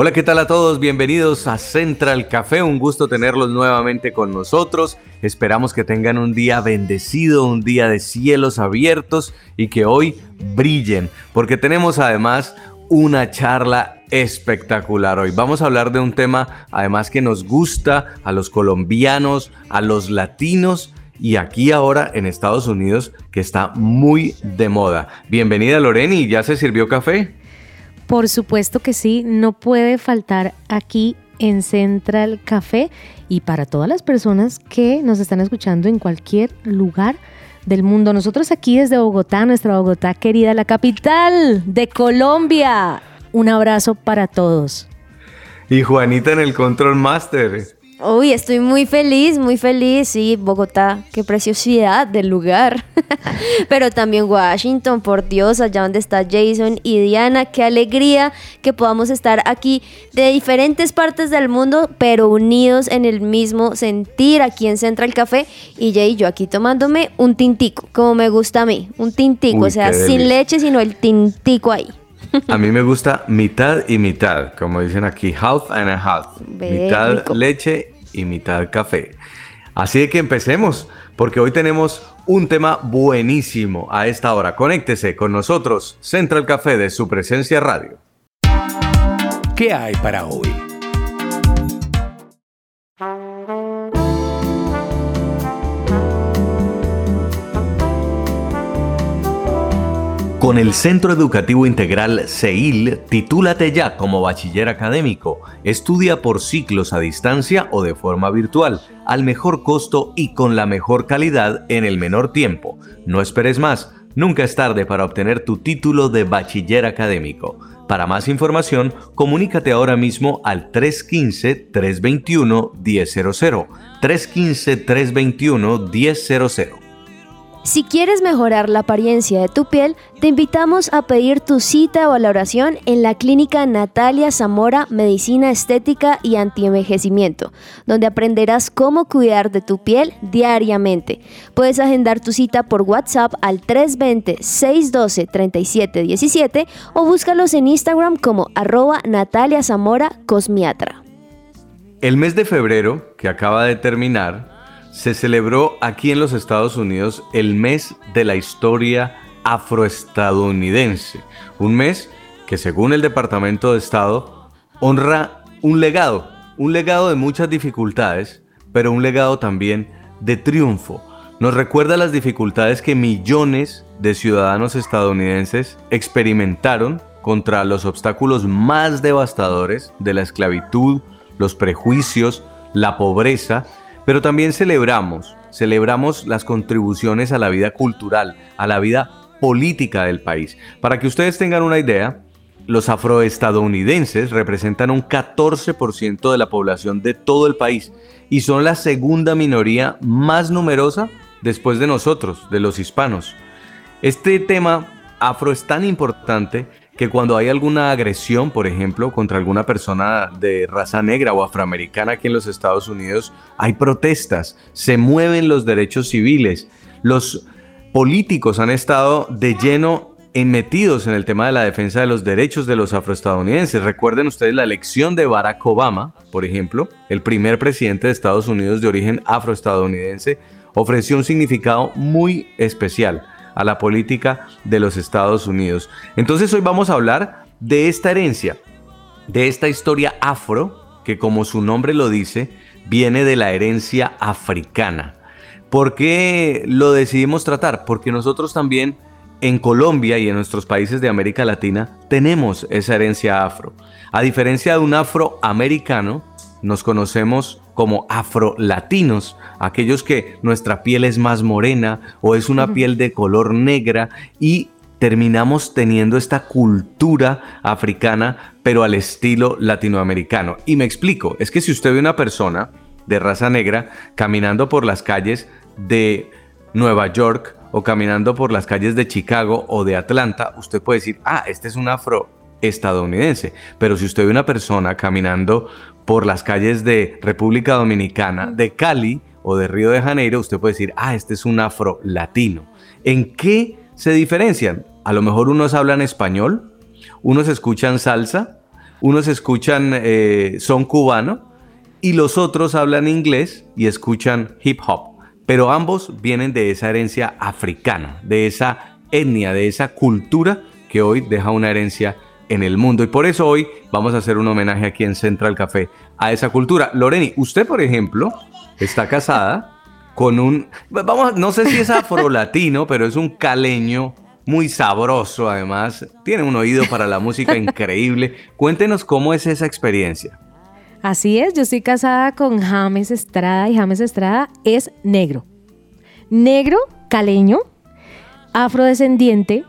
Hola, ¿qué tal a todos? Bienvenidos a Central Café. Un gusto tenerlos nuevamente con nosotros. Esperamos que tengan un día bendecido, un día de cielos abiertos y que hoy brillen, porque tenemos además una charla espectacular hoy. Vamos a hablar de un tema además que nos gusta a los colombianos, a los latinos y aquí ahora en Estados Unidos que está muy de moda. Bienvenida Loreni, ¿ya se sirvió café? Por supuesto que sí, no puede faltar aquí en Central Café y para todas las personas que nos están escuchando en cualquier lugar del mundo. Nosotros aquí desde Bogotá, nuestra Bogotá querida, la capital de Colombia. Un abrazo para todos. Y Juanita en el Control Master. Uy, estoy muy feliz, muy feliz. Sí, Bogotá, qué preciosidad del lugar. Pero también Washington, por Dios, allá donde está Jason y Diana. Qué alegría que podamos estar aquí de diferentes partes del mundo, pero unidos en el mismo sentir aquí en Central Café. Y Jay y yo aquí tomándome un tintico, como me gusta a mí. Un tintico, Uy, o sea, sin leche, sino el tintico ahí. A mí me gusta mitad y mitad, como dicen aquí, half and a half. Mitad rico. leche y mitad café. Así de que empecemos, porque hoy tenemos un tema buenísimo a esta hora. Conéctese con nosotros, Central Café de su presencia radio. ¿Qué hay para hoy? Con el Centro Educativo Integral CEIL, titúlate ya como bachiller académico. Estudia por ciclos a distancia o de forma virtual, al mejor costo y con la mejor calidad en el menor tiempo. No esperes más, nunca es tarde para obtener tu título de bachiller académico. Para más información, comunícate ahora mismo al 315-321-1000. 315-321-1000. Si quieres mejorar la apariencia de tu piel, te invitamos a pedir tu cita o valoración en la clínica Natalia Zamora Medicina Estética y Antienvejecimiento, donde aprenderás cómo cuidar de tu piel diariamente. Puedes agendar tu cita por WhatsApp al 320-612-3717 o búscalos en Instagram como arroba Natalia Zamora Cosmiatra. El mes de febrero, que acaba de terminar, se celebró aquí en los Estados Unidos el mes de la historia afroestadounidense. Un mes que según el Departamento de Estado honra un legado, un legado de muchas dificultades, pero un legado también de triunfo. Nos recuerda las dificultades que millones de ciudadanos estadounidenses experimentaron contra los obstáculos más devastadores de la esclavitud, los prejuicios, la pobreza, pero también celebramos, celebramos las contribuciones a la vida cultural, a la vida política del país. Para que ustedes tengan una idea, los afroestadounidenses representan un 14% de la población de todo el país y son la segunda minoría más numerosa después de nosotros, de los hispanos. Este tema afro es tan importante que cuando hay alguna agresión, por ejemplo, contra alguna persona de raza negra o afroamericana aquí en los Estados Unidos, hay protestas, se mueven los derechos civiles. Los políticos han estado de lleno en- metidos en el tema de la defensa de los derechos de los afroestadounidenses. Recuerden ustedes la elección de Barack Obama, por ejemplo, el primer presidente de Estados Unidos de origen afroestadounidense, ofreció un significado muy especial a la política de los Estados Unidos. Entonces hoy vamos a hablar de esta herencia, de esta historia afro, que como su nombre lo dice, viene de la herencia africana. ¿Por qué lo decidimos tratar? Porque nosotros también en Colombia y en nuestros países de América Latina tenemos esa herencia afro. A diferencia de un afroamericano, nos conocemos como afrolatinos, aquellos que nuestra piel es más morena o es una piel de color negra y terminamos teniendo esta cultura africana, pero al estilo latinoamericano. Y me explico, es que si usted ve una persona de raza negra caminando por las calles de Nueva York o caminando por las calles de Chicago o de Atlanta, usted puede decir, ah, este es un afroestadounidense. Pero si usted ve una persona caminando por las calles de República Dominicana, de Cali o de Río de Janeiro, usted puede decir, ah, este es un afro-latino. ¿En qué se diferencian? A lo mejor unos hablan español, unos escuchan salsa, unos escuchan eh, son cubano y los otros hablan inglés y escuchan hip hop. Pero ambos vienen de esa herencia africana, de esa etnia, de esa cultura que hoy deja una herencia en el mundo. Y por eso hoy vamos a hacer un homenaje aquí en Central Café a esa cultura. Loreni, usted, por ejemplo, está casada con un, vamos, no sé si es afrolatino, pero es un caleño muy sabroso además. Tiene un oído para la música increíble. Cuéntenos cómo es esa experiencia. Así es, yo estoy casada con James Estrada y James Estrada es negro. Negro, caleño, afrodescendiente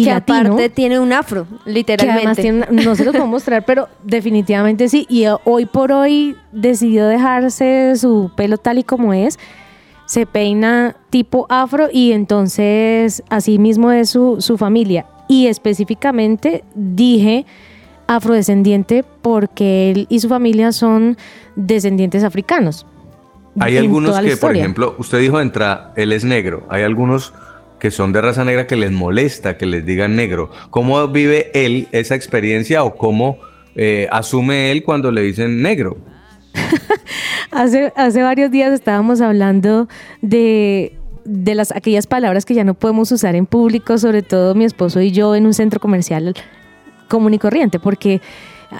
y que latino. aparte tiene un afro, que literalmente. además tiene una- no se los puedo mostrar, pero definitivamente sí. Y eh, hoy por hoy decidió dejarse su pelo tal y como es. Se peina tipo afro y entonces así mismo es su, su familia. Y específicamente dije afrodescendiente porque él y su familia son descendientes africanos. Hay algunos que, por ejemplo, usted dijo entra, él es negro. Hay algunos que son de raza negra que les molesta que les digan negro. ¿Cómo vive él esa experiencia o cómo eh, asume él cuando le dicen negro? Hace, hace varios días estábamos hablando de, de las, aquellas palabras que ya no podemos usar en público, sobre todo mi esposo y yo en un centro comercial común y corriente, porque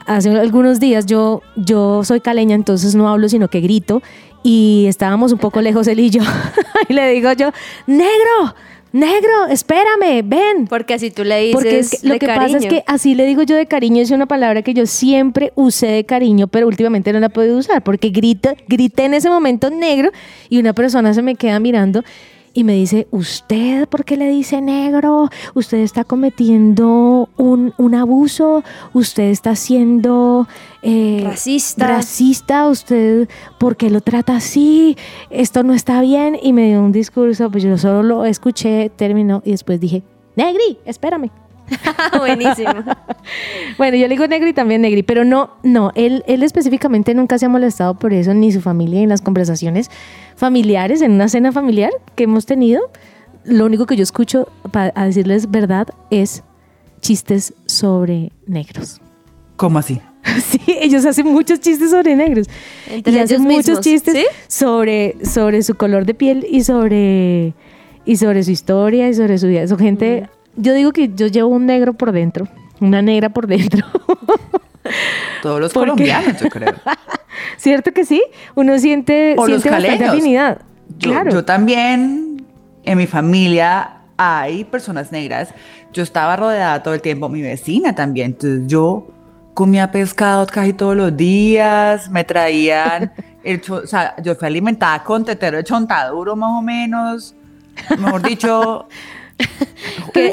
hace algunos días yo, yo soy caleña, entonces no hablo sino que grito y estábamos un poco lejos él y yo y le digo yo, negro, negro, espérame, ven. Porque así tú le dices Porque es que lo de que pasa es que así le digo yo de cariño, es una palabra que yo siempre usé de cariño, pero últimamente no la he podido usar porque grito, grité en ese momento negro y una persona se me queda mirando y me dice, ¿usted por qué le dice negro? Usted está cometiendo un, un abuso, usted está siendo eh, Racista. racista, usted, ¿por qué lo trata así? Esto no está bien. Y me dio un discurso, pues yo solo lo escuché, terminó y después dije, Negri, espérame. Buenísimo. Bueno, yo le digo Negri también Negri, pero no, no, él, él específicamente nunca se ha molestado por eso, ni su familia, en las conversaciones familiares, en una cena familiar que hemos tenido. Lo único que yo escucho, para decirles verdad, es chistes sobre negros. ¿Cómo así? Sí, ellos hacen muchos chistes sobre negros. Entre y hacen muchos mismos, chistes ¿sí? sobre, sobre su color de piel y sobre, y sobre su historia y sobre su vida. Son gente, yo digo que yo llevo un negro por dentro, una negra por dentro. Todos los colombianos, yo creo. ¿Cierto que sí? Uno siente, O los siente bastante caleños. afinidad. Yo, claro. yo también, en mi familia hay personas negras. Yo estaba rodeada todo el tiempo, mi vecina también. Entonces yo comía pescado casi todos los días, me traían, el o sea, yo fui alimentada con tetero de chontaduro más o menos. Mejor dicho,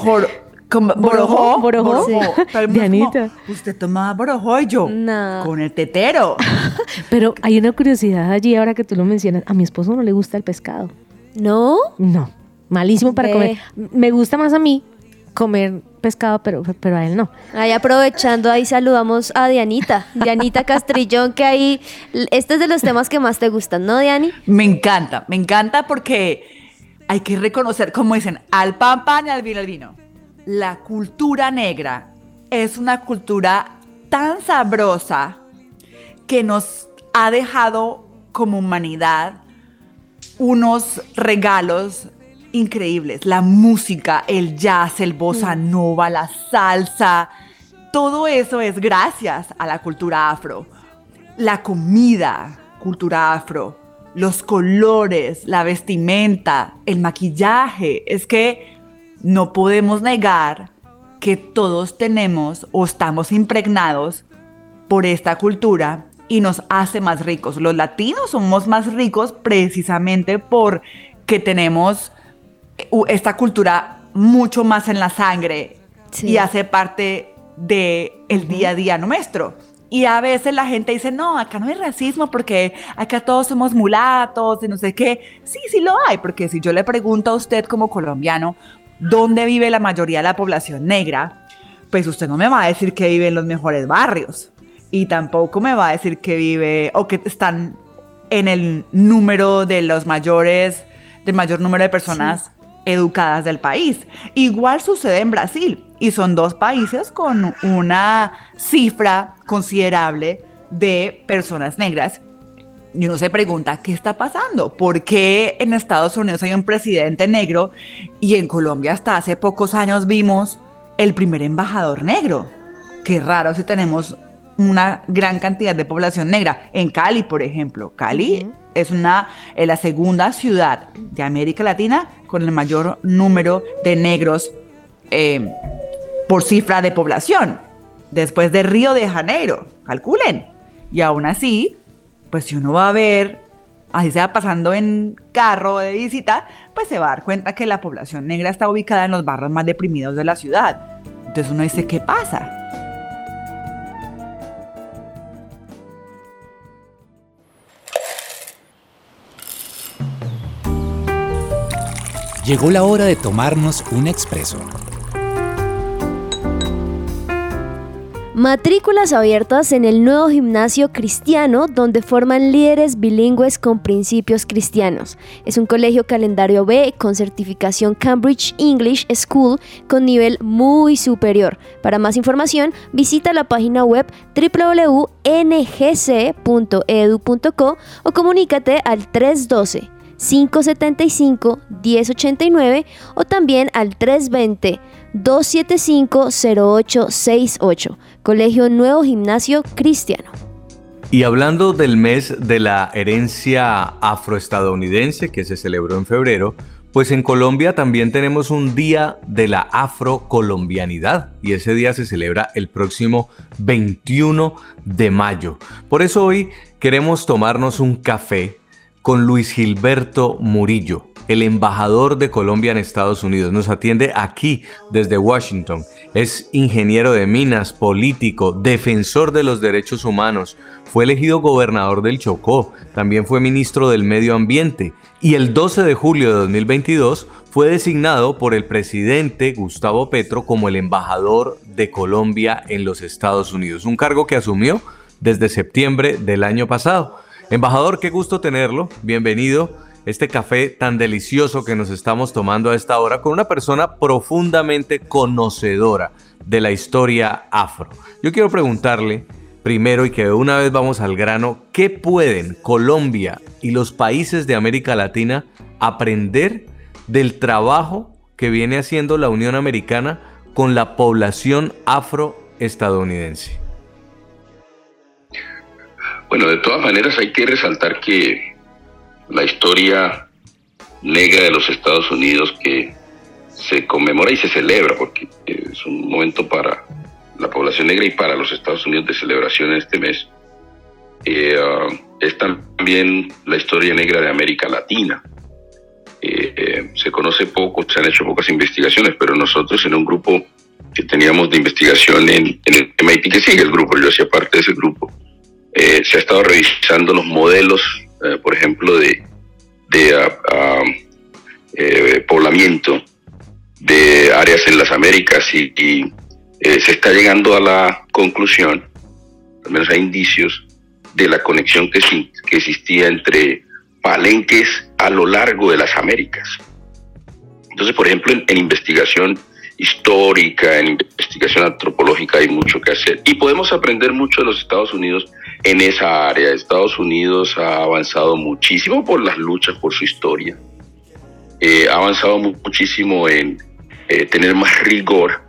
jor- como- borojó, Borojó, sí. Dianita. como, Usted tomaba borojó y yo No. con el tetero. Pero hay una curiosidad allí ahora que tú lo mencionas. A mi esposo no le gusta el pescado. ¿No? No, malísimo para Ve. comer. Me gusta más a mí comer pescado, pero, pero a él no. Ahí aprovechando, ahí saludamos a Dianita, Dianita Castrillón, que ahí, este es de los temas que más te gustan, ¿no, Diani? Me encanta, me encanta porque hay que reconocer, como dicen, al pan pan y al vino al vino. La cultura negra es una cultura tan sabrosa que nos ha dejado como humanidad unos regalos increíbles. La música, el jazz, el bossa nova, la salsa, todo eso es gracias a la cultura afro. La comida, cultura afro, los colores, la vestimenta, el maquillaje. Es que no podemos negar que todos tenemos o estamos impregnados por esta cultura y nos hace más ricos. Los latinos somos más ricos precisamente porque tenemos esta cultura mucho más en la sangre Sí. y hace parte del el día a día nuestro. Y a veces la gente dice, no, acá no hay racismo porque acá todos somos mulatos y no sé qué. Sí, sí lo hay, porque si yo le pregunto a usted como colombiano, ¿dónde vive la mayoría de la población negra? Pues usted no me va a decir que vive en los mejores barrios. Y tampoco me va a decir que vive o que están en el número de los mayores, del mayor número de personas educadas del país. Igual sucede en Brasil y son dos países con una cifra considerable de personas negras. Y uno se pregunta, ¿qué está pasando? ¿Por qué en Estados Unidos hay un presidente negro y en Colombia hasta hace pocos años vimos el primer embajador negro? Qué raro si tenemos una gran cantidad de población negra. En Cali, por ejemplo, Cali es una, es la segunda ciudad de América Latina con el mayor número de negros eh, por cifra de población, después de Río de Janeiro, calculen. Y aún así, pues si uno va a ver, así se va pasando en carro de visita, pues se va a dar cuenta que la población negra está ubicada en los barrios más deprimidos de la ciudad. Entonces uno dice, ¿qué pasa? Llegó la hora de tomarnos un expreso. Matrículas abiertas en el nuevo gimnasio cristiano donde forman líderes bilingües con principios cristianos. Es un colegio calendario B con certificación Cambridge English School con nivel muy superior. Para más información visita la página web www.ngc.edu.co o comunícate al 312 575-1089 o también al 320-275-0868. Colegio Nuevo Gimnasio Cristiano. Y hablando del mes de la herencia afroestadounidense que se celebró en febrero, pues en Colombia también tenemos un día de la afrocolombianidad y ese día se celebra el próximo 21 de mayo. Por eso hoy queremos tomarnos un café con Luis Gilberto Murillo, el embajador de Colombia en Estados Unidos. Nos atiende aquí desde Washington. Es ingeniero de minas, político, defensor de los derechos humanos. Fue elegido gobernador del Chocó. También fue ministro del Medio Ambiente. Y el 12 de julio de 2022 fue designado por el presidente Gustavo Petro como el embajador de Colombia en los Estados Unidos. Un cargo que asumió desde septiembre del año pasado. Embajador, qué gusto tenerlo. Bienvenido. Este café tan delicioso que nos estamos tomando a esta hora con una persona profundamente conocedora de la historia afro. Yo quiero preguntarle primero y que de una vez vamos al grano, ¿qué pueden Colombia y los países de América Latina aprender del trabajo que viene haciendo la Unión Americana con la población afroestadounidense? Bueno, de todas maneras hay que resaltar que la historia negra de los Estados Unidos que se conmemora y se celebra, porque es un momento para la población negra y para los Estados Unidos de celebración en este mes, eh, uh, es también la historia negra de América Latina. Eh, eh, se conoce poco, se han hecho pocas investigaciones, pero nosotros en un grupo que teníamos de investigación en, en el MIT, que sigue el grupo, yo hacía parte de ese grupo, eh, se ha estado revisando los modelos, eh, por ejemplo, de, de eh, poblamiento de áreas en las Américas y, se está llegando a la conclusión, al menos hay indicios, de la conexión que, que existía entre palenques a lo largo de las Américas. Entonces, por ejemplo, en investigación histórica, en investigación antropológica hay mucho que hacer. Y podemos aprender mucho de los Estados Unidos en esa área. Estados Unidos ha avanzado muchísimo por las luchas, por su historia. Eh, ha avanzado muchísimo en eh, tener más rigor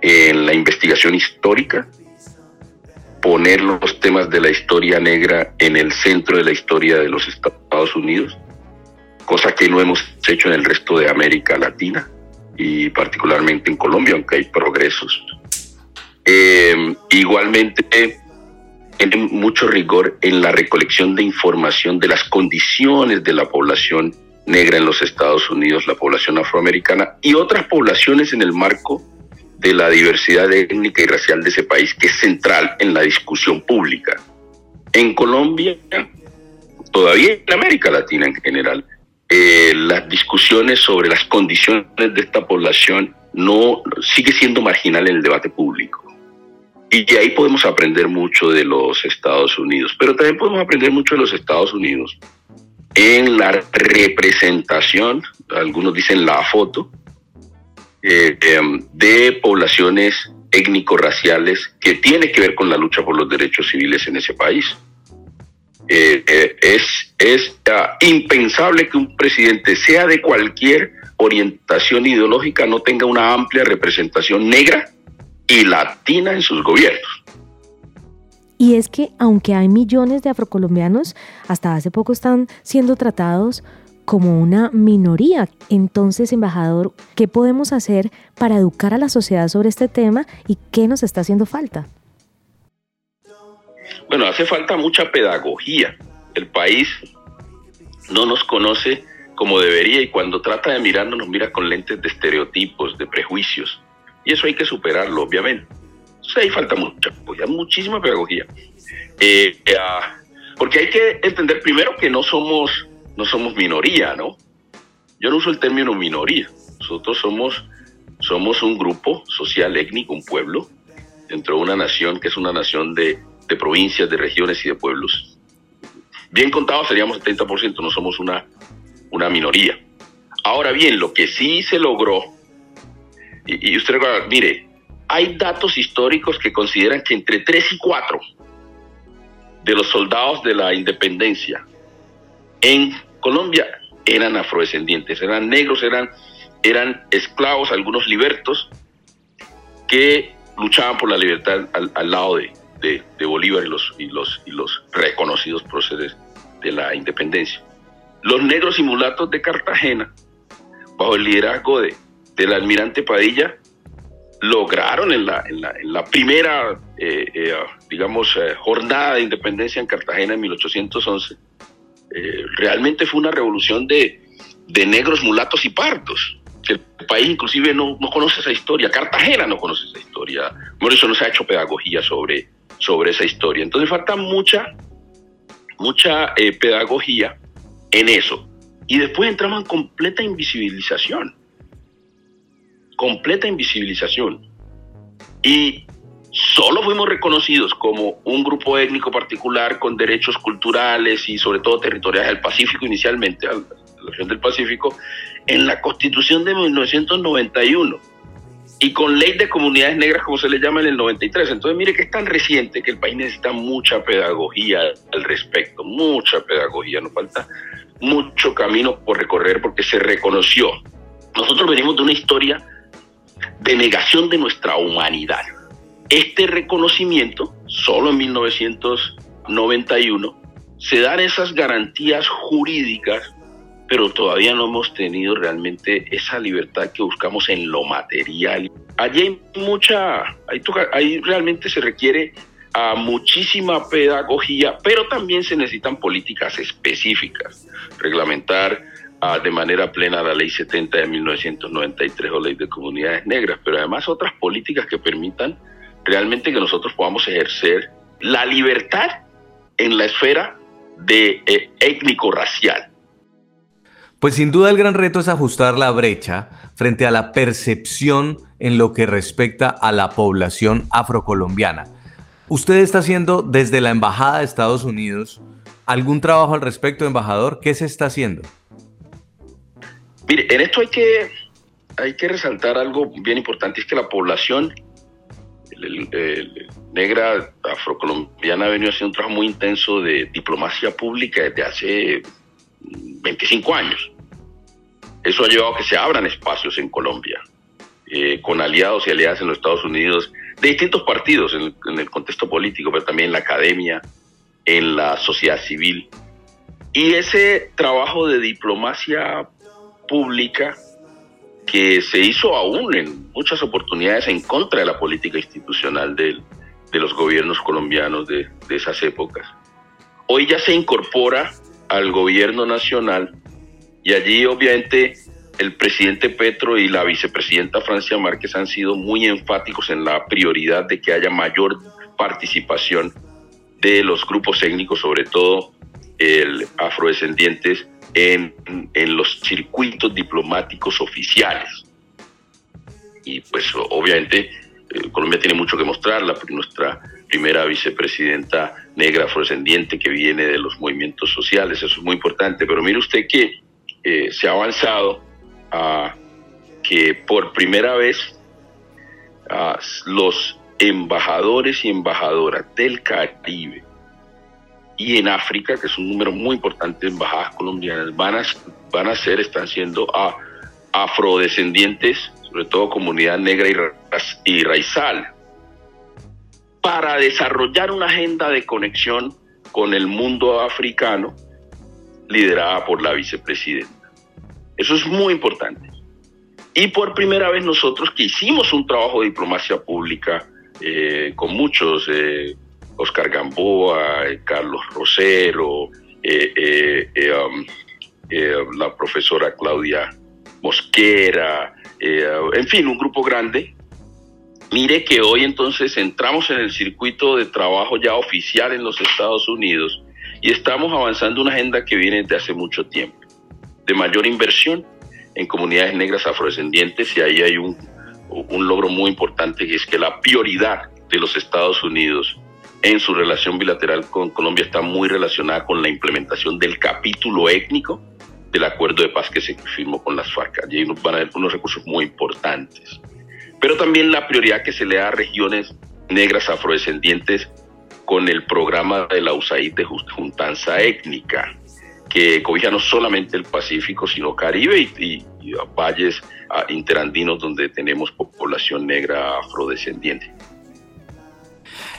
en la investigación histórica, poner los temas de la historia negra en el centro de la historia de los Estados Unidos, cosa que no hemos hecho en el resto de América Latina y particularmente en Colombia, aunque hay progresos. Eh, igualmente, tiene mucho rigor en la recolección de información de las condiciones de la población negra en los Estados Unidos, la población afroamericana y otras poblaciones en el marco de la diversidad étnica y racial de ese país, que es central en la discusión pública. En Colombia, todavía en América Latina en general, eh, las discusiones sobre las condiciones de esta población no sigue siendo marginal en el debate público. Y ahí podemos aprender mucho de los Estados Unidos, pero también podemos aprender mucho de los Estados Unidos en la representación, algunos dicen la foto, eh, em, de poblaciones étnico-raciales que tiene que ver con la lucha por los derechos civiles en ese país. Eh, eh, es es impensable que un presidente, sea de cualquier orientación ideológica, no tenga una amplia representación negra y latina en sus gobiernos. Y es que aunque hay millones de afrocolombianos, hasta hace poco están siendo tratados como una minoría. Entonces, embajador, ¿qué podemos hacer para educar a la sociedad sobre este tema y qué nos está haciendo falta? Bueno, hace falta mucha pedagogía. El país no nos conoce como debería y cuando trata de mirarnos nos mira con lentes de estereotipos, de prejuicios. Y eso hay que superarlo, obviamente. Entonces ahí falta mucha muchísima pedagogía. Eh, eh, ah, porque hay que entender primero que no somos, no somos minoría, ¿no? Yo no uso el término minoría. Nosotros somos, somos un grupo social, étnico, un pueblo, dentro de una nación que es una nación de, de provincias, de regiones y de pueblos. Bien contado seríamos 70%, no somos una, una minoría. Ahora bien, lo que sí se logró, y, usted recuerda, mire, hay datos históricos que consideran que entre 3 y 4 de los soldados de la independencia en Colombia eran afrodescendientes, eran negros, eran, eran esclavos, algunos libertos, que luchaban por la libertad al lado de, de, Bolívar y los, y, los, y los reconocidos próceres de la independencia. Los negros y mulatos de Cartagena, bajo el liderazgo de, del almirante Padilla, lograron en la, primera, eh, eh, digamos, eh, jornada de independencia en Cartagena en 1811, realmente fue una revolución de, de negros, mulatos y pardos el país inclusive no, no, conoce esa historia, Cartagena no conoce esa historia, eso no se ha hecho pedagogía sobre, sobre esa historia. Entonces falta mucha, mucha pedagogía en eso. Y después entramos en completa invisibilización. Completa invisibilización. Y solo fuimos reconocidos como un grupo étnico particular con derechos culturales y sobre todo territoriales del Pacífico inicialmente, a la región del Pacífico, en la Constitución de 1991 y con ley de comunidades negras, como se le llama en el 93. Entonces, mire que es tan reciente que el país necesita mucha pedagogía al respecto, mucha pedagogía. Nos falta mucho camino por recorrer porque se reconoció. Nosotros venimos de una historia de negación de nuestra humanidad. Este reconocimiento, solo en 1991, se dan esas garantías jurídicas pero todavía no hemos tenido realmente esa libertad que buscamos en lo material. Allí hay mucha, ahí, realmente se requiere a muchísima pedagogía, pero también se necesitan políticas específicas, reglamentar de manera plena la ley 70 de 1993 o ley de comunidades negras, pero además otras políticas que permitan realmente que nosotros podamos ejercer la libertad en la esfera de eh, étnico-racial. Pues sin duda el gran reto es ajustar la brecha frente a la percepción en lo que respecta a la población afrocolombiana. Usted está haciendo desde la Embajada de Estados Unidos algún trabajo al respecto, embajador. ¿Qué se está haciendo? Mire, en esto hay que, hay que resaltar algo bien importante, es que la población negra afrocolombiana ha venido haciendo un trabajo muy intenso de diplomacia pública desde hace 25 años. Eso ha llevado a que se abran espacios en Colombia, eh, con aliados y aliadas en los Estados Unidos, de distintos partidos en el, contexto político, pero también en la academia, en la sociedad civil. Y ese trabajo de diplomacia pública que se hizo aún en muchas oportunidades en contra de la política institucional de, de los gobiernos colombianos de, de esas épocas. Hoy ya se incorpora al gobierno nacional y allí obviamente el presidente Petro y la vicepresidenta Francia Márquez han sido muy enfáticos en la prioridad de que haya mayor participación de los grupos étnicos, sobre todo el afrodescendientes, en, en los circuitos diplomáticos oficiales. Y pues obviamente eh, Colombia tiene mucho que mostrar, la, nuestra primera vicepresidenta negra afrodescendiente que viene de los movimientos sociales, eso es muy importante, pero mire usted que eh, se ha avanzado a que por primera vez los embajadores y embajadoras del Caribe y en África, que es un número muy importante embajadas colombianas, van a, van a ser, están siendo afrodescendientes, sobre todo comunidad negra y, y raizal, para desarrollar una agenda de conexión con el mundo africano liderada por la vicepresidenta. Eso es muy importante. Y por primera vez nosotros que hicimos un trabajo de diplomacia pública eh, con muchos, eh, Oscar Gamboa, eh, Carlos Rosero, um, la profesora Claudia Mosquera, en fin, un grupo grande. Mire que hoy entonces entramos en el circuito de trabajo ya oficial en los Estados Unidos y estamos avanzando una agenda que viene de hace mucho tiempo de mayor inversión en comunidades negras afrodescendientes y ahí hay un, un logro muy importante que es que la prioridad de los Estados Unidos en su relación bilateral con Colombia está muy relacionada con la implementación del capítulo étnico del acuerdo de paz que se firmó con las FARC. Allí van a haber unos recursos muy importantes. Pero también la prioridad que se le da a regiones negras afrodescendientes con el programa de la USAID de juntanza étnica que cobija no solamente el Pacífico, sino Caribe y, valles ah, interandinos donde tenemos población negra afrodescendiente.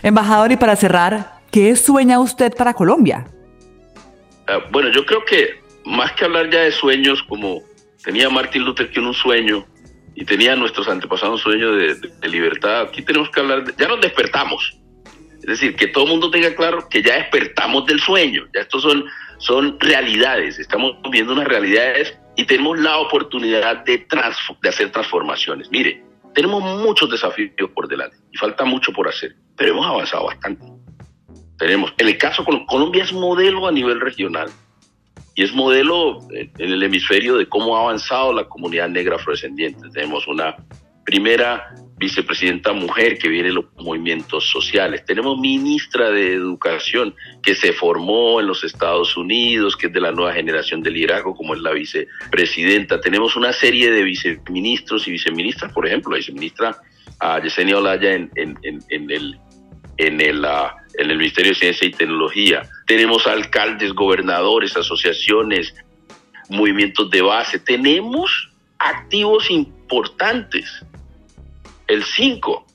Embajador, y para cerrar, ¿qué sueña usted para Colombia? Ah, bueno, yo creo que más que hablar ya de sueños, como tenía Martin Luther King un sueño y tenía nuestros antepasados un sueño de, libertad, aquí tenemos que hablar, de, ya nos despertamos. Es decir, que todo el mundo tenga claro que ya despertamos del sueño. Ya estos son son realidades, estamos viendo unas realidades y tenemos la oportunidad de, de hacer transformaciones. Mire, tenemos muchos desafíos por delante y falta mucho por hacer, pero hemos avanzado bastante. Tenemos, en el caso con Colombia es modelo a nivel regional y es modelo en el hemisferio de cómo ha avanzado la comunidad negra afrodescendiente. Tenemos una primera vicepresidenta mujer que viene de los movimientos sociales. Tenemos ministra de Educación que se formó en los Estados Unidos, que es de la nueva generación de liderazgo, como es la vicepresidenta. Tenemos una serie de viceministros y viceministras, por ejemplo, la viceministra uh, Yesenia Olaya en, el, en, el, ah, en el Ministerio de Ciencia y Tecnología. Tenemos alcaldes, gobernadores, asociaciones, movimientos de base. Tenemos activos importantes el 5,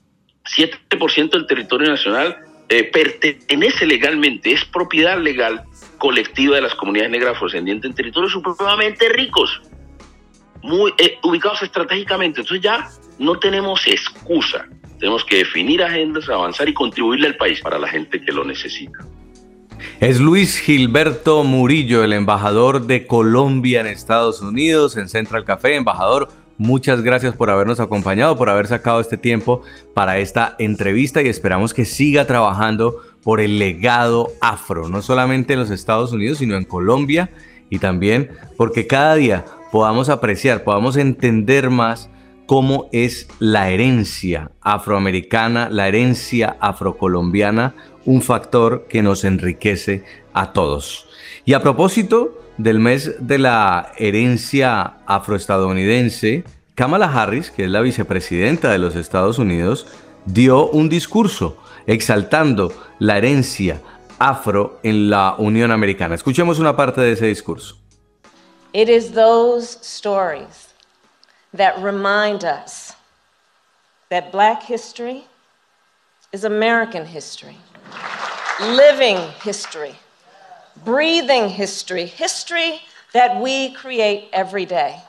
7% del territorio nacional eh, pertenece legalmente, es propiedad legal colectiva de las comunidades negras afrodescendientes en territorios supremamente ricos, muy eh, ubicados estratégicamente. Entonces ya no tenemos excusa. Tenemos que definir agendas, avanzar y contribuirle al país para la gente que lo necesita. Es Luis Gilberto Murillo, el embajador de Colombia en Estados Unidos, en Central Café. Embajador, Muchas gracias por habernos acompañado, por haber sacado este tiempo para esta entrevista y esperamos que siga trabajando por el legado afro, no solamente en los Estados Unidos, sino en Colombia y también porque cada día podamos apreciar, podamos entender más cómo es la herencia afroamericana, la herencia afrocolombiana, un factor que nos enriquece a todos. Y a propósito del mes de la herencia afroestadounidense, Kamala Harris, que es la vicepresidenta de los Estados Unidos, dio un discurso exaltando la herencia afro en la Unión Americana. Escuchemos una parte de ese discurso. It is those stories that remind us that black history is American history, living history. Breathing history, history that we create every day.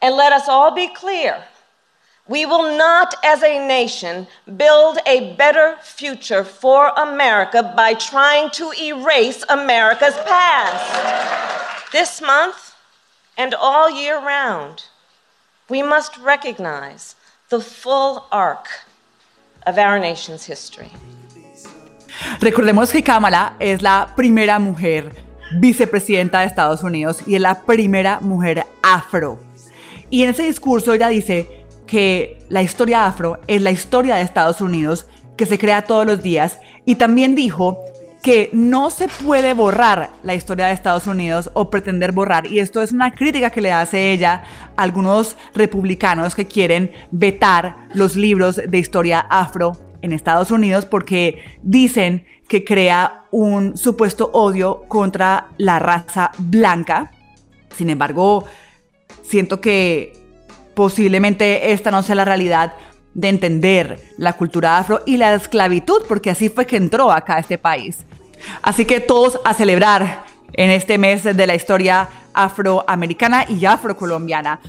And let us all be clear we will not, as a nation, build a better future for America by trying to erase America's past. This month, And all year round, we must recognize the full arc of our nation's history. Recordemos que Kamala es la primera mujer vicepresidenta de Estados Unidos y es la primera mujer afro. Y en ese discurso ella dice que la historia afro es la historia de Estados Unidos que se crea todos los días y también dijo que no se puede borrar la historia de Estados Unidos o pretender borrar. Y esto es una crítica que le hace ella a algunos republicanos que quieren vetar los libros de historia afro en Estados Unidos porque dicen que crea un supuesto odio contra la raza blanca. Sin embargo, siento que posiblemente esta no sea la realidad de entender la cultura afro y la esclavitud, porque así fue que entró acá a este país. Así que todos a celebrar en este mes de la historia afroamericana y afrocolombiana.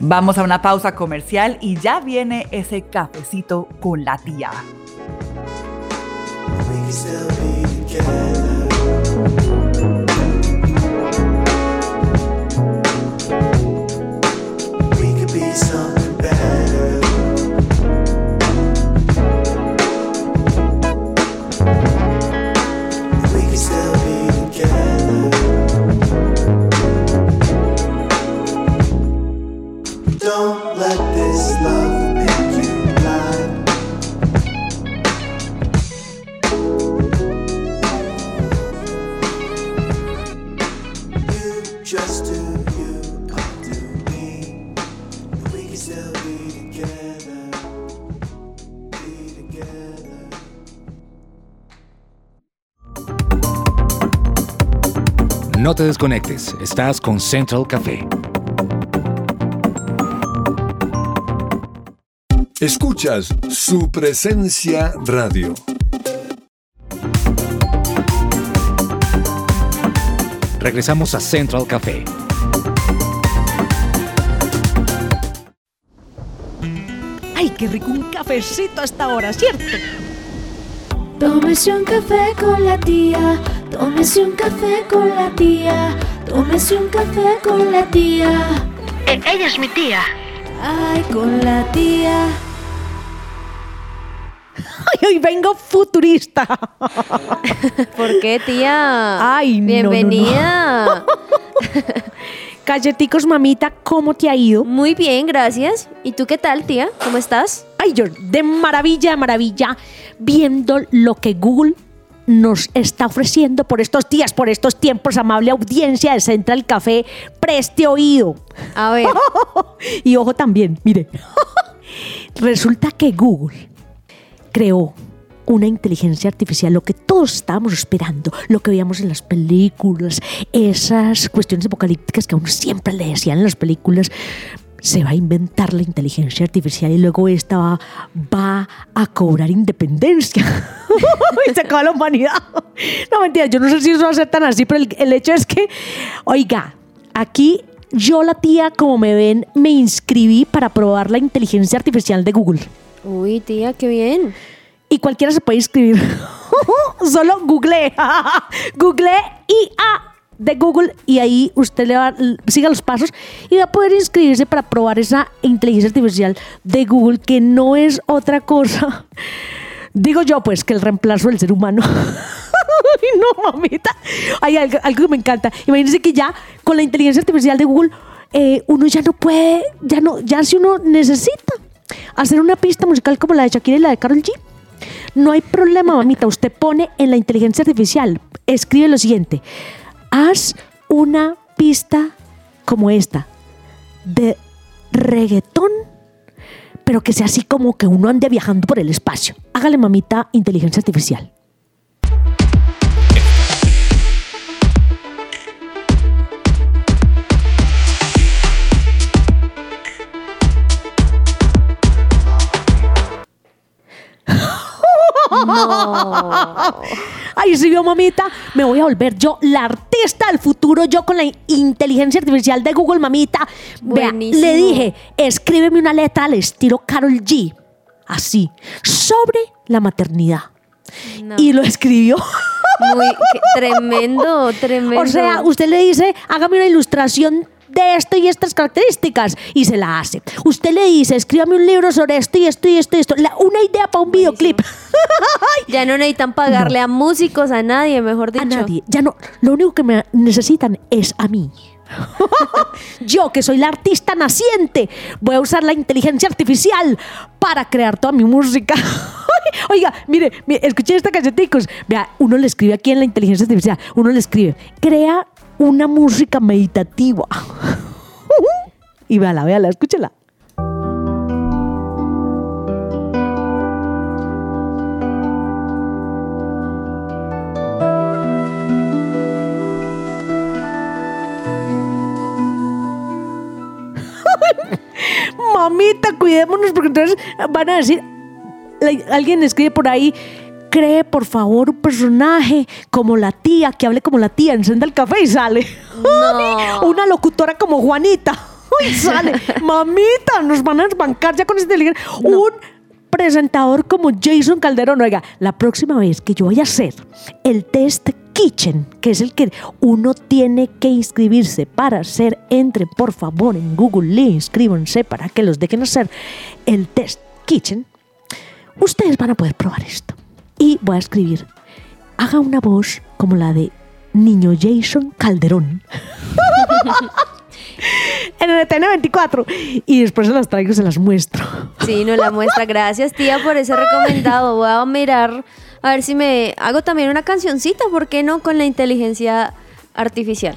Vamos a una pausa comercial y ya viene ese cafecito con la tía. still be together. No te desconectes, estás con Central Café. Escuchas su presencia radio. Regresamos a Central Café. Ay, qué rico un cafecito a esta hora, ¿cierto? Tómese un café con la tía, tómese un café con la tía, tómese un café con la tía. ella es mi tía. Ay, con la tía. Ay, hoy vengo futurista. ¿Por qué, tía? Ay, no, no, no. Galleticos, mamita, ¿cómo te ha ido? Muy bien, gracias. ¿Y tú qué tal, tía? ¿Cómo estás? Ay, yo de maravilla, de maravilla, viendo lo que Google nos está ofreciendo por estos días, por estos tiempos, amable audiencia de Central Café, preste oído. A ver. y ojo también, mire. Resulta que Google creó una inteligencia artificial, lo que todos estábamos esperando, lo que veíamos en las películas, esas cuestiones apocalípticas que a uno siempre le decían en las películas, se va a inventar la inteligencia artificial y luego esta va, va a cobrar independencia. y se acaba la humanidad. No, mentira, yo no sé si eso va a ser tan así, pero el, el hecho es que, oiga, aquí yo la tía, como me ven, me inscribí para probar la inteligencia artificial de Google. Uy, tía, qué bien. Y cualquiera se puede inscribir. Solo google. google IA de Google y ahí usted le va, siga los pasos y va a poder inscribirse para probar esa inteligencia artificial de Google que no es otra cosa. Digo yo, pues, que el reemplazo del ser humano. No, mamita. Hay algo, que me encanta. Imagínense que ya con la inteligencia artificial de Google, eh, uno ya no puede, ya no, ya si uno necesita hacer una pista musical como la de Shakira y la de Karol G. No hay problema, mamita. Usted pone en la inteligencia artificial, escribe lo siguiente: haz una pista como esta de reggaetón, pero que sea así como que uno ande viajando por el espacio. Hágale, mamita, inteligencia artificial. No. Ay, sí, vio, mamita, me voy a volver yo la artista del futuro, yo con la inteligencia artificial de Google, mamita. Vea, le dije, escríbeme una letra al estilo Carol G, así, sobre la maternidad. No. Y lo escribió. Muy tremendo, tremendo. O sea, usted le dice, hágame una ilustración de esto y estas características y se la hace. Usted le dice, escríbame un libro sobre esto y esto y esto y esto. La- una idea para un videoclip. Ya no necesitan pagarle a músicos, a nadie, mejor dicho. A nadie. Ya no. Lo único que me necesitan es a mí. Yo, que soy la artista naciente, voy a usar la inteligencia artificial para crear toda mi música. Oiga, mire, mire, escuché esta canción. Vea, uno le escribe aquí en la inteligencia artificial, uno le escribe, crea una música meditativa. y véala, véala, escúchela. Mamita, cuidémonos porque entonces van a decir, alguien escribe por ahí, cree por favor un personaje como la tía, que hable como la tía, encienda el café y sale. Una locutora como Juanita. Y sale. Mamita, nos van a bancar ya con esta inteligencia. Un presentador como Jason Calderón. Oiga, la próxima vez que yo vaya a hacer el test Kitchen, que es el que uno tiene que inscribirse para hacer, entre por favor en Google, le inscríbanse para que los dejen hacer el test Kitchen. Ustedes van a poder probar esto. Y voy a escribir, haga una voz como la de Niño Jason Calderón. en el ETN 24 y después se las traigo y se las muestro. Sí, nos la muestra. Gracias, tía, por ese recomendado. Voy a mirar a ver si me hago también una cancioncita, ¿por qué no? Con la inteligencia artificial.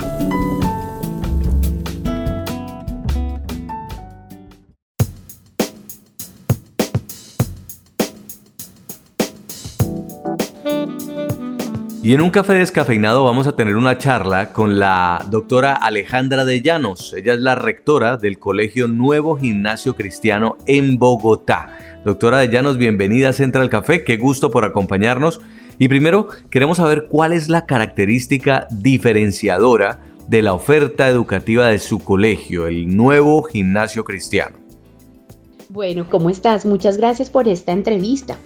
Y en un café descafeinado vamos a tener una charla con la doctora Alejandra de Llanos. Ella es la rectora del Colegio Nuevo Gimnasio Cristiano en Bogotá. Doctora de Llanos, bienvenida a Central Café. Qué gusto por acompañarnos. Y primero queremos saber cuál es la característica diferenciadora de la oferta educativa de su colegio, el Nuevo Gimnasio Cristiano. Bueno, ¿cómo estás? Muchas gracias por esta entrevista.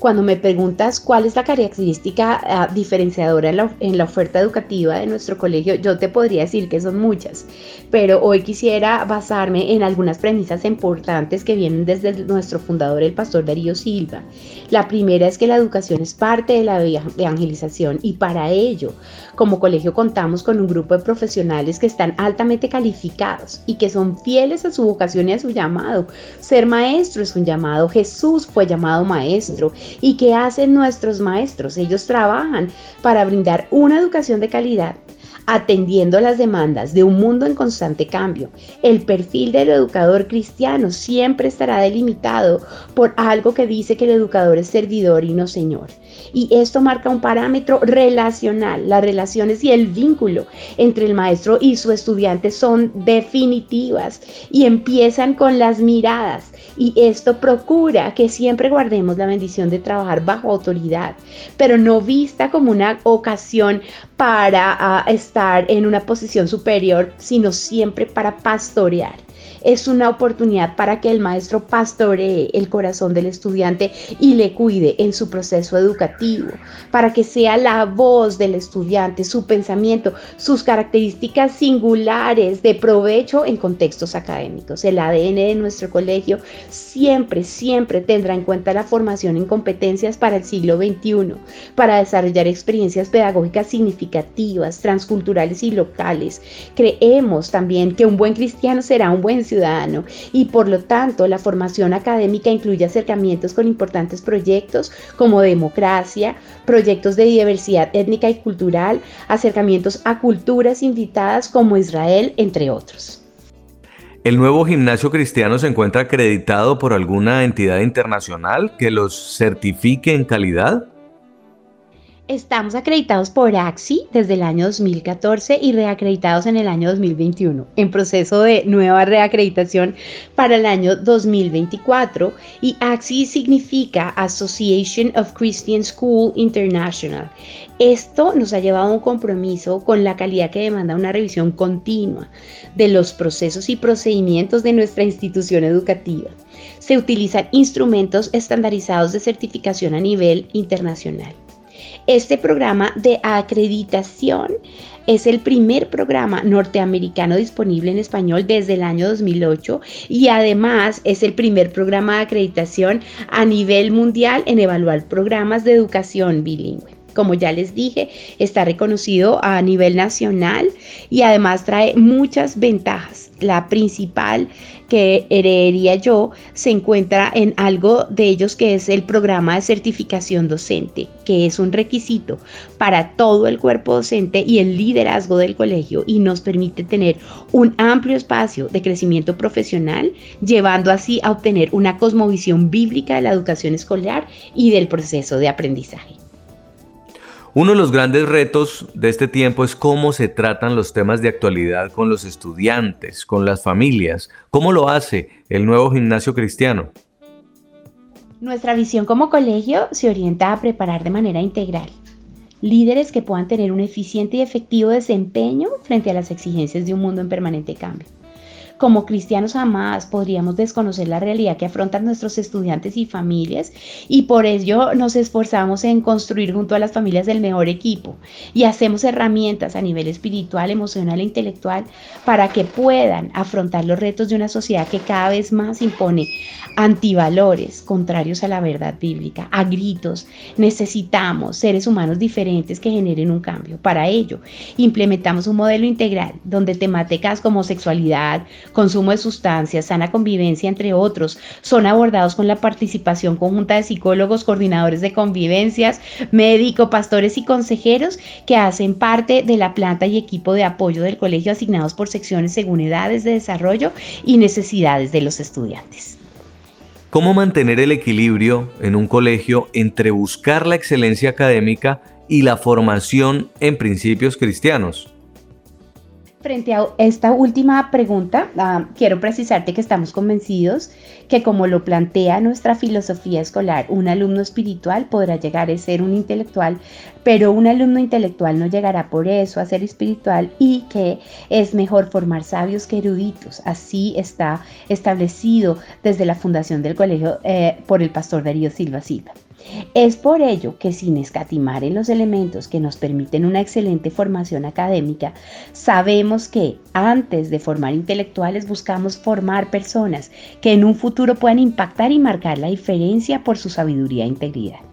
Cuando me preguntas cuál es la característica ah, diferenciadora en la, en la oferta educativa de nuestro colegio, yo te podría decir que son muchas, pero hoy quisiera basarme en algunas premisas importantes que vienen desde nuestro fundador, el pastor Darío Silva. La primera es que la educación es parte de la eva- evangelización y para ello, como colegio contamos con un grupo de profesionales que están altamente calificados y que son fieles a su vocación y a su llamado. Ser maestro es un llamado, Jesús fue llamado maestro. ¿Y qué hacen nuestros maestros? Ellos trabajan para brindar una educación de calidad atendiendo las demandas de un mundo en constante cambio. El perfil del educador cristiano siempre estará delimitado por algo que dice que el educador es servidor y no señor. Y esto marca un parámetro relacional. Las relaciones y el vínculo entre el maestro y su estudiante son definitivas y empiezan con las miradas. Y esto procura que siempre guardemos la bendición de trabajar bajo autoridad, pero no vista como una ocasión para ah, estar en una posición superior, sino siempre para pastorear. Es una oportunidad para que el maestro pastoree el corazón del estudiante y le cuide en su proceso educativo, para que sea la voz del estudiante, su pensamiento, sus características singulares de provecho en contextos académicos. El ADN de nuestro colegio siempre, siempre tendrá en cuenta la formación en competencias para el siglo XXI, para desarrollar experiencias pedagógicas significativas, transculturales y locales. Creemos también que un buen cristiano será un buen y por lo tanto la formación académica incluye acercamientos con importantes proyectos como democracia, proyectos de diversidad étnica y cultural, acercamientos a culturas invitadas como Israel, entre otros. ¿El nuevo gimnasio cristiano se encuentra acreditado por alguna entidad internacional que los certifique en calidad? Estamos acreditados por AXI desde el año 2014 y reacreditados en el año 2021, en proceso de nueva reacreditación para el año 2024. Y AXI significa Association of Christian School International. Esto nos ha llevado a un compromiso con la calidad que demanda una revisión continua de los procesos y procedimientos de nuestra institución educativa. Se utilizan instrumentos estandarizados de certificación a nivel internacional. Este programa de acreditación es el primer programa norteamericano disponible en español desde el año 2008 y además es el primer programa de acreditación a nivel mundial en evaluar programas de educación bilingüe. Como ya les dije, está reconocido a nivel nacional y además trae muchas ventajas. La principal que heredaría yo se encuentra en algo de ellos que es el programa de certificación docente, que es un requisito para todo el cuerpo docente y el liderazgo del colegio y nos permite tener un amplio espacio de crecimiento profesional, llevando así a obtener una cosmovisión bíblica de la educación escolar y del proceso de aprendizaje. Uno de los grandes retos de este tiempo es cómo se tratan los temas de actualidad con los estudiantes, con las familias. ¿Cómo lo hace el nuevo gimnasio cristiano? Nuestra visión como colegio se orienta a preparar de manera integral líderes que puedan tener un eficiente y efectivo desempeño frente a las exigencias de un mundo en permanente cambio. Como cristianos jamás podríamos desconocer la realidad que afrontan nuestros estudiantes y familias y por ello nos esforzamos en construir junto a las familias el mejor equipo y hacemos herramientas a nivel espiritual, emocional e intelectual para que puedan afrontar los retos de una sociedad que cada vez más impone antivalores contrarios a la verdad bíblica. A gritos necesitamos seres humanos diferentes que generen un cambio. Para ello, implementamos un modelo integral donde temáticas como sexualidad, consumo de sustancias, sana convivencia, entre otros, son abordados con la participación conjunta de psicólogos, coordinadores de convivencias, médicos, pastores y consejeros que hacen parte de la planta y equipo de apoyo del colegio asignados por secciones según edades de desarrollo y necesidades de los estudiantes. ¿Cómo mantener el equilibrio en un colegio entre buscar la excelencia académica y la formación en principios cristianos? Frente a esta última pregunta, ah, quiero precisarte que estamos convencidos que como lo plantea nuestra filosofía escolar, un alumno espiritual podrá llegar a ser un intelectual, pero un alumno intelectual no llegará por eso a ser espiritual y que es mejor formar sabios que eruditos. Así está establecido desde la fundación del colegio eh, por el pastor Darío Silva Silva. Es por ello que sin escatimar en los elementos que nos permiten una excelente formación académica, sabemos que antes de formar intelectuales buscamos formar personas que en un futuro puedan impactar y marcar la diferencia por su sabiduría e integridad.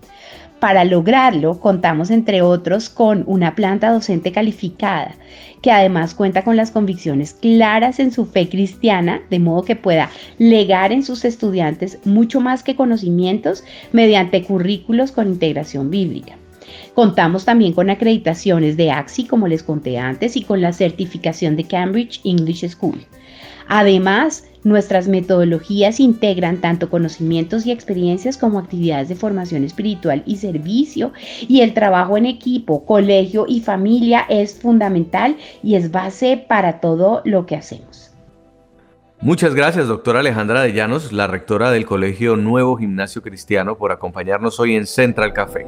Para lograrlo, contamos entre otros con una planta docente calificada, que además cuenta con las convicciones claras en su fe cristiana, de modo que pueda legar en sus estudiantes mucho más que conocimientos mediante currículos con integración bíblica. Contamos también con acreditaciones de AXI, como les conté antes, y con la certificación de Cambridge English School. Además, Nuestras metodologías integran tanto conocimientos y experiencias como actividades de formación espiritual y servicio y el trabajo en equipo, colegio y familia es fundamental y es base para todo lo que hacemos. Muchas gracias, doctora Alejandra de Llanos, la rectora del Colegio Nuevo Gimnasio Cristiano, por acompañarnos hoy en Central Café.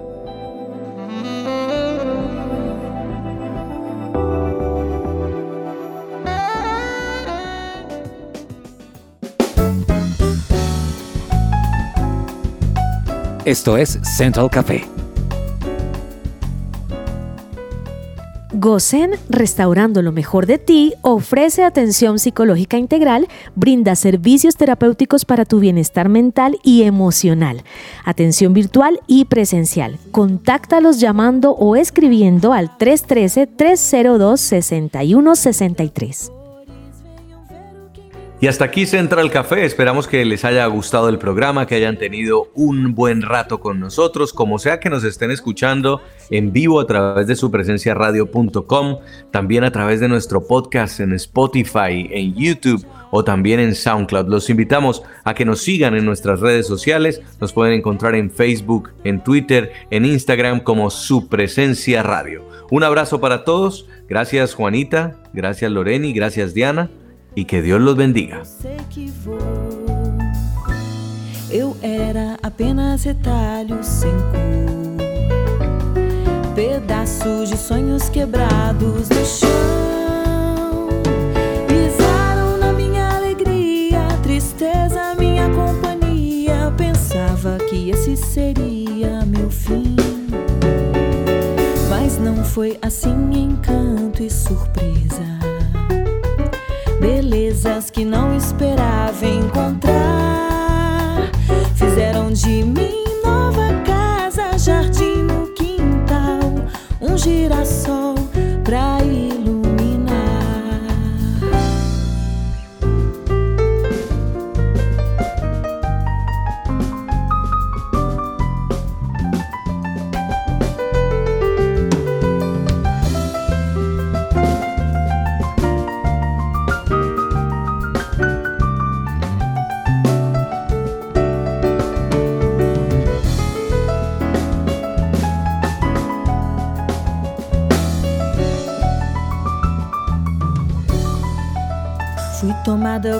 Esto es Central Café. Gozen, restaurando lo mejor de ti, ofrece atención psicológica integral, brinda servicios terapéuticos para tu bienestar mental y emocional, atención virtual y presencial. Contáctalos llamando o escribiendo al 313-302-6163. Y hasta aquí Central Café. Esperamos que les haya gustado el programa, que hayan tenido un buen rato con nosotros, como sea que nos estén escuchando en vivo a través de su presencia radio.com, también a través de nuestro podcast en Spotify, en YouTube o también en SoundCloud. Los invitamos a que nos sigan en nuestras redes sociales. Nos pueden encontrar en Facebook, en Twitter, en Instagram como Su Presencia Radio. Un abrazo para todos. Gracias Juanita, gracias Loreni, gracias Diana y que Dios los bendiga. Eu era apenas retalho sem cor, pedaços de sonhos quebrados no chão. Pisaram na minha alegria, tristeza, minha companhia. Pensava que esse seria meu fim, mas não foi assim. Encanto e surpresa, belezas que não esperava encontrar fizeram de mim nova casa, jardim no quintal, um girassol pra iluminar.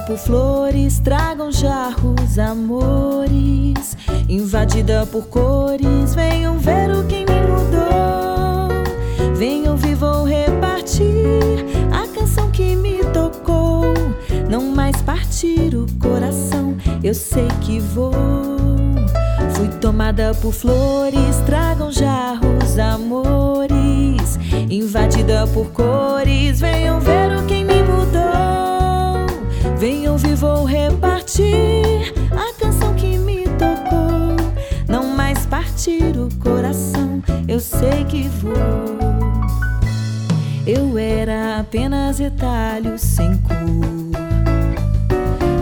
Por flores, tragam jarros, amores. Invadida por cores, venham ver o que me mudou. Venham vou repartir a canção que me tocou. Não mais partir o coração, eu sei que vou. Fui tomada por flores, tragam jarros, amores. Invadida por cores, venham ver Venham vou repartir a canção que me tocou. Não mais partir o coração, eu sei que vou. Eu era apenas retalho sem cor,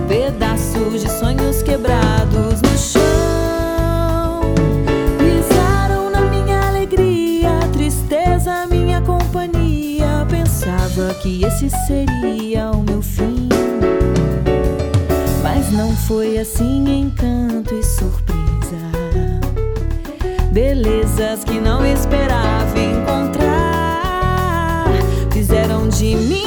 pedaços de sonhos quebrados no chão. Que esse seria o meu fim. Foi assim, encanto e surpresa. Belezas que não esperava encontrar fizeram de mim